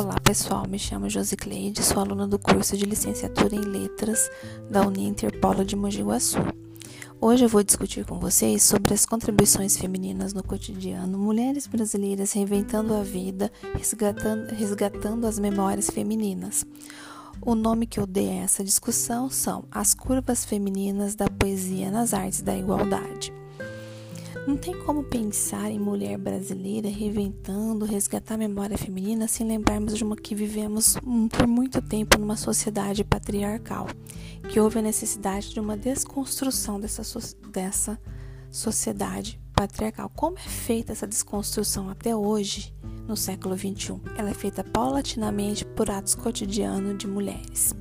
Olá pessoal, me chamo Josicleide, sou aluna do curso de licenciatura em letras da Uninter Polo de Mogi. Hoje eu vou discutir com vocês sobre as contribuições femininas no cotidiano, mulheres brasileiras reinventando a vida, resgatando, resgatando as memórias femininas. O nome que eu dei a essa discussão são As Curvas Femininas da Poesia nas Artes da Igualdade. Não tem como pensar em mulher brasileira reinventando, resgatar a memória feminina sem lembrarmos de uma que vivemos por muito tempo numa sociedade patriarcal, que houve a necessidade de uma desconstrução dessa, dessa sociedade patriarcal. Como é feita essa desconstrução até hoje, no século XXI? Ela é feita paulatinamente por atos cotidianos de mulheres.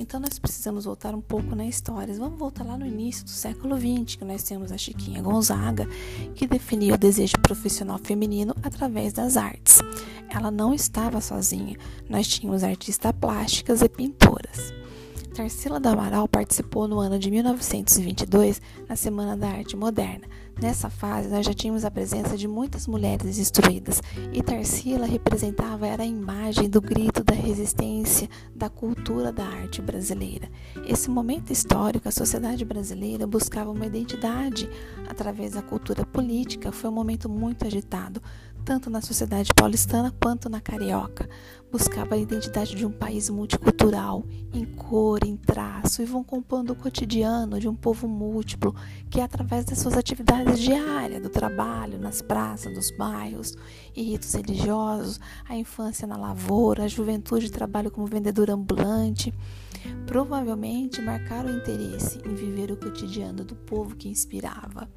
Então nós precisamos voltar um pouco na história. Vamos voltar lá no início do século XX, que nós temos a Chiquinha Gonzaga, que definiu o desejo profissional feminino através das artes. Ela não estava sozinha. Nós tínhamos artistas plásticas e pintoras. Tarsila do Amaral participou no ano de 1922 na Semana da Arte Moderna. Nessa fase, nós já tínhamos a presença de muitas mulheres instruídas e Tarsila representava era a imagem do grito da resistência da cultura da arte brasileira. Esse momento histórico, a sociedade brasileira buscava uma identidade através da cultura política. Foi um momento muito agitado tanto na sociedade paulistana quanto na carioca. Buscava a identidade de um país multicultural, em cor, em traço, e vão compondo o cotidiano de um povo múltiplo, que através das suas atividades diárias, do trabalho, nas praças, nos bairros e ritos religiosos, a infância na lavoura, a juventude trabalho como vendedor ambulante, provavelmente marcaram o interesse em viver o cotidiano do povo que inspirava.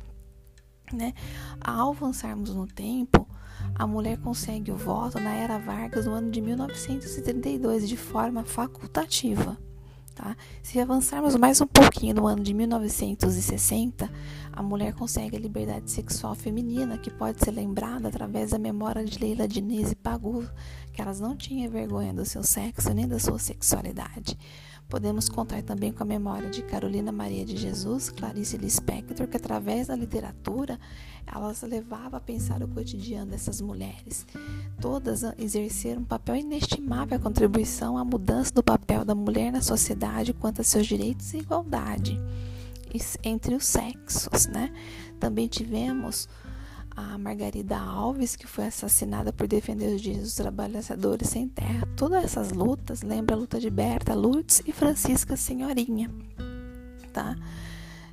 Né? Ao avançarmos no tempo, a mulher consegue o voto na era Vargas no ano de 1932 de forma facultativa. Tá? Se avançarmos mais um pouquinho no ano de 1960, a mulher consegue a liberdade sexual feminina, que pode ser lembrada através da memória de Leila Diniz e Pagu, que elas não tinham vergonha do seu sexo nem da sua sexualidade. Podemos contar também com a memória de Carolina Maria de Jesus, Clarice Lispector, que através da literatura elas levavam a pensar o cotidiano dessas mulheres. Todas exerceram um papel inestimável a contribuição à mudança do papel da mulher na sociedade quanto a seus direitos e igualdade entre os sexos, né? Também tivemos a Margarida Alves, que foi assassinada por defender os direitos dos trabalhadores sem terra. Todas essas lutas lembra a luta de Berta Lutz e Francisca Senhorinha, tá?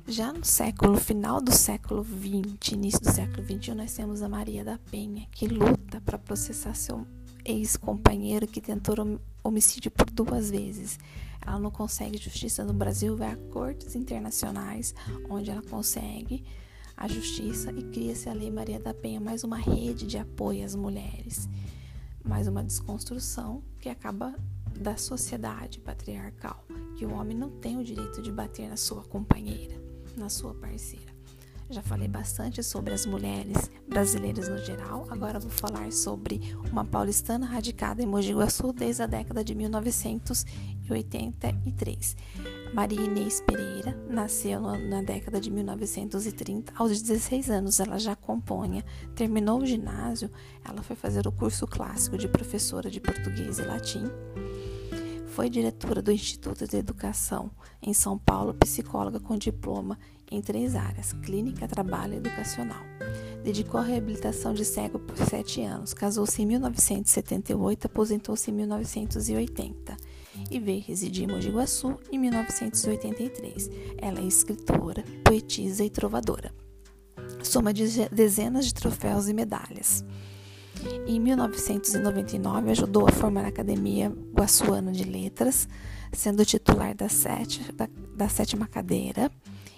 Já no século final do século XX, início do século XXI, nós temos a Maria da Penha, que luta para processar seu ex-companheiro que tentou homicídio por duas vezes. Ela não consegue justiça no Brasil, vai a cortes internacionais, onde ela consegue a justiça e cria-se a Lei Maria da Penha, mais uma rede de apoio às mulheres, mais uma desconstrução que acaba da sociedade patriarcal, que o homem não tem o direito de bater na sua companheira, na sua parceira. Já falei bastante sobre as mulheres brasileiras no geral, agora vou falar sobre uma paulistana radicada em Mogi Guaçu desde a década de 1983. Maria Inês Pereira nasceu na década de 1930. Aos 16 anos, ela já compunha. Terminou o ginásio, ela foi fazer o curso clássico de professora de português e latim. Foi diretora do Instituto de Educação em São Paulo, psicóloga com diploma em três áreas: clínica, trabalho e educacional. Dedicou à reabilitação de cego por sete anos. Casou-se em 1978, aposentou-se em 1980 e veio residir em Mogi Guaçu em 1983. Ela é escritora, poetisa e trovadora. Soma de dezenas de troféus e medalhas. Em 1999, ajudou a formar a Academia Guaçuana de Letras, sendo titular da, sete, da, da sétima cadeira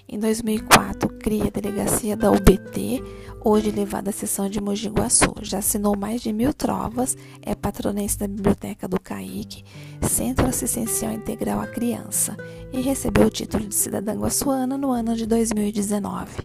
em 2004, cria a delegacia da UBT, hoje levada à seção de Mogi Guaçu. Já assinou mais de mil trovas, é patronense da Biblioteca do CAIC, Centro Assistencial Integral à Criança, e recebeu o título de cidadã guaçuana no ano de 2019.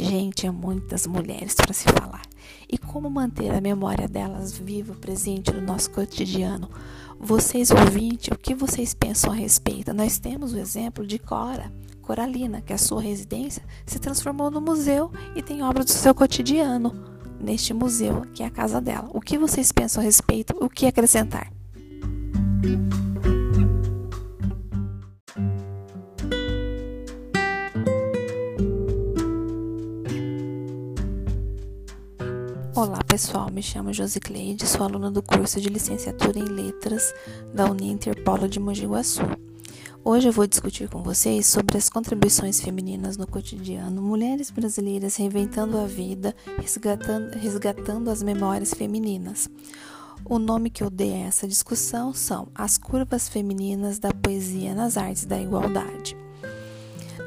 Gente, é muitas mulheres para se falar. E como manter a memória delas viva, presente no nosso cotidiano? Vocês ouvintes, o que vocês pensam a respeito? Nós temos o exemplo de Cora Coralina, que a sua residência se transformou no museu e tem obras do seu cotidiano. neste museu, que é a casa dela. O que vocês pensam a respeito? O que acrescentar? Olá pessoal, me chamo Josicleide, sou aluna do curso de licenciatura em letras da Uninter Polo de Mogi. Hoje eu vou discutir com vocês sobre as contribuições femininas no cotidiano, mulheres brasileiras reinventando a vida, resgatando, resgatando as memórias femininas. O nome que eu dei a essa discussão são As Curvas Femininas da Poesia nas Artes da Igualdade.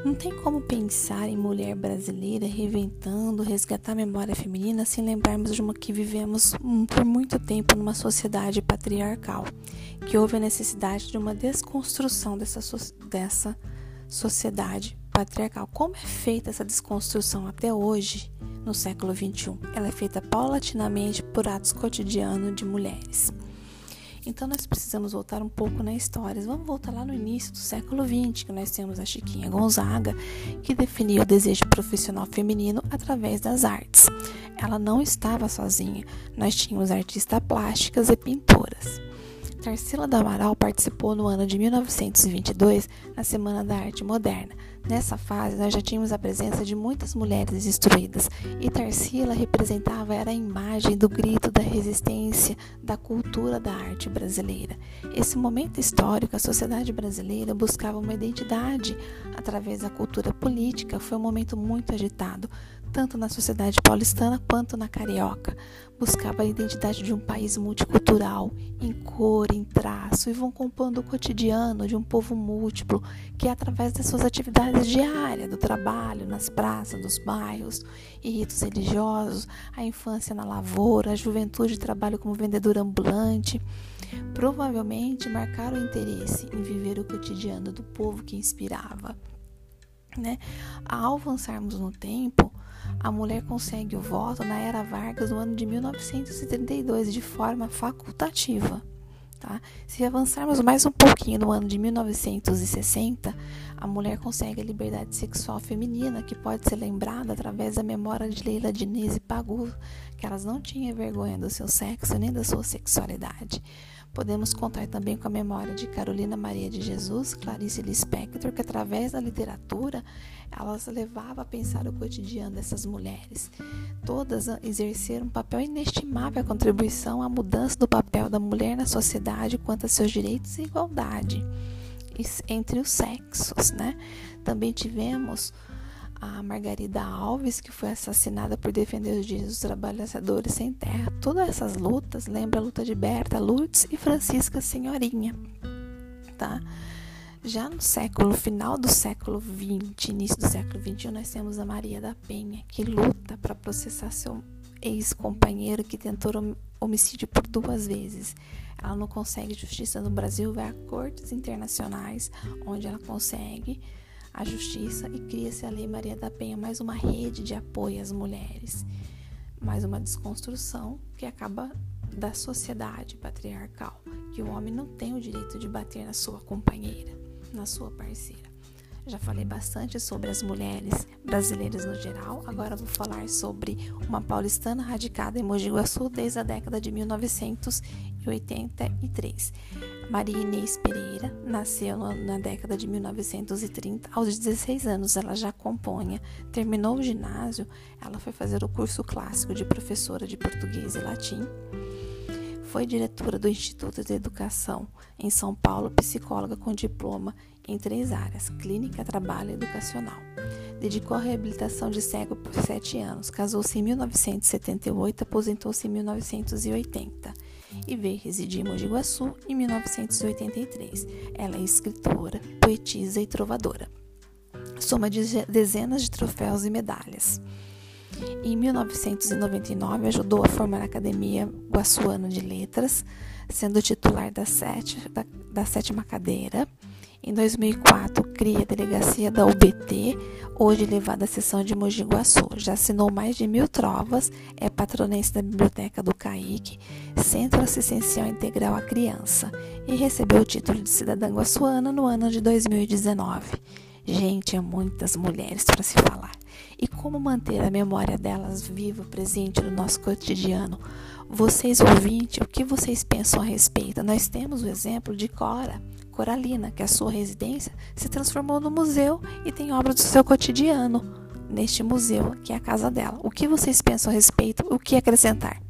Não tem como pensar em mulher brasileira reinventando, resgatar a memória feminina sem lembrarmos de uma que vivemos por muito tempo numa sociedade patriarcal, que houve a necessidade de uma desconstrução dessa, dessa sociedade patriarcal. Como é feita essa desconstrução até hoje, no século XXI? Ela é feita paulatinamente por atos cotidianos de mulheres. Então nós precisamos voltar um pouco na história. Vamos voltar lá no início do século XX, que nós temos a Chiquinha Gonzaga, que definiu o desejo profissional feminino através das artes. Ela não estava sozinha. Nós tínhamos artistas plásticas e pintoras. Tarsila do Amaral participou no ano de 1922 na Semana da Arte Moderna. Nessa fase, nós já tínhamos a presença de muitas mulheres instruídas e Tarsila representava era a imagem do grito da resistência da cultura da arte brasileira. Esse momento histórico, a sociedade brasileira buscava uma identidade através da cultura política. Foi um momento muito agitado tanto na sociedade paulistana quanto na carioca. Buscava a identidade de um país multicultural, em cor, em traço, e vão compondo o cotidiano de um povo múltiplo, que através das suas atividades diárias, do trabalho, nas praças, dos bairros e ritos religiosos, a infância na lavoura, a juventude trabalho como vendedor ambulante, provavelmente marcaram o interesse em viver o cotidiano do povo que inspirava. Né? Ao avançarmos no tempo, a mulher consegue o voto na era Vargas no ano de 1932 de forma facultativa. Tá? Se avançarmos mais um pouquinho no ano de 1960, a mulher consegue a liberdade sexual feminina, que pode ser lembrada através da memória de Leila Diniz e Pagu, que elas não tinham vergonha do seu sexo nem da sua sexualidade. Podemos contar também com a memória de Carolina Maria de Jesus, Clarice Lispector, que através da literatura elas levavam a pensar o cotidiano dessas mulheres. Todas exerceram um papel inestimável a contribuição à mudança do papel da mulher na sociedade quanto a seus direitos e igualdade entre os sexos, né? Também tivemos a Margarida Alves, que foi assassinada por defender os direitos dos trabalhadores sem terra. Todas essas lutas lembram a luta de Berta Lutz e Francisca Senhorinha, tá? Já no século, final do século XX, início do século XXI, nós temos a Maria da Penha, que luta para processar seu ex-companheiro que tentou homicídio por duas vezes. Ela não consegue justiça no Brasil, vai a cortes internacionais, onde ela consegue a justiça e cria-se a Lei Maria da Penha, mais uma rede de apoio às mulheres, mais uma desconstrução que acaba da sociedade patriarcal, que o homem não tem o direito de bater na sua companheira, na sua parceira. Já falei bastante sobre as mulheres brasileiras no geral, agora vou falar sobre uma paulistana radicada em Mogi Guaçu desde a década de 1983. Maria Inês Pereira nasceu na década de 1930. Aos 16 anos, ela já compunha. Terminou o ginásio, ela foi fazer o curso clássico de professora de português e latim. Foi diretora do Instituto de Educação em São Paulo, psicóloga com diploma em três áreas: clínica, trabalho e educacional. Dedicou à reabilitação de cego por sete anos. Casou-se em 1978, aposentou-se em 1980 e veio residir em Mogi Guaçu em 1983. Ela é escritora, poetisa e trovadora. Soma de dezenas de troféus e medalhas. Em 1999, ajudou a formar a Academia Guaçuana de Letras, sendo titular da, sete, da, da sétima cadeira em 2004, cria a delegacia da UBT, hoje levada à seção de Mogi Guaçu. Já assinou mais de mil trovas, é patronense da Biblioteca do CAIC, Centro Assistencial Integral à Criança, e recebeu o título de cidadã guaçuana no ano de 2019. Gente, há muitas mulheres para se falar. E como manter a memória delas viva, presente no nosso cotidiano. Vocês, ouvintes, o que vocês pensam a respeito? Nós temos o exemplo de Cora, Coralina, que a sua residência se transformou no museu e tem obras do seu cotidiano neste museu, que é a casa dela. O que vocês pensam a respeito? O que acrescentar?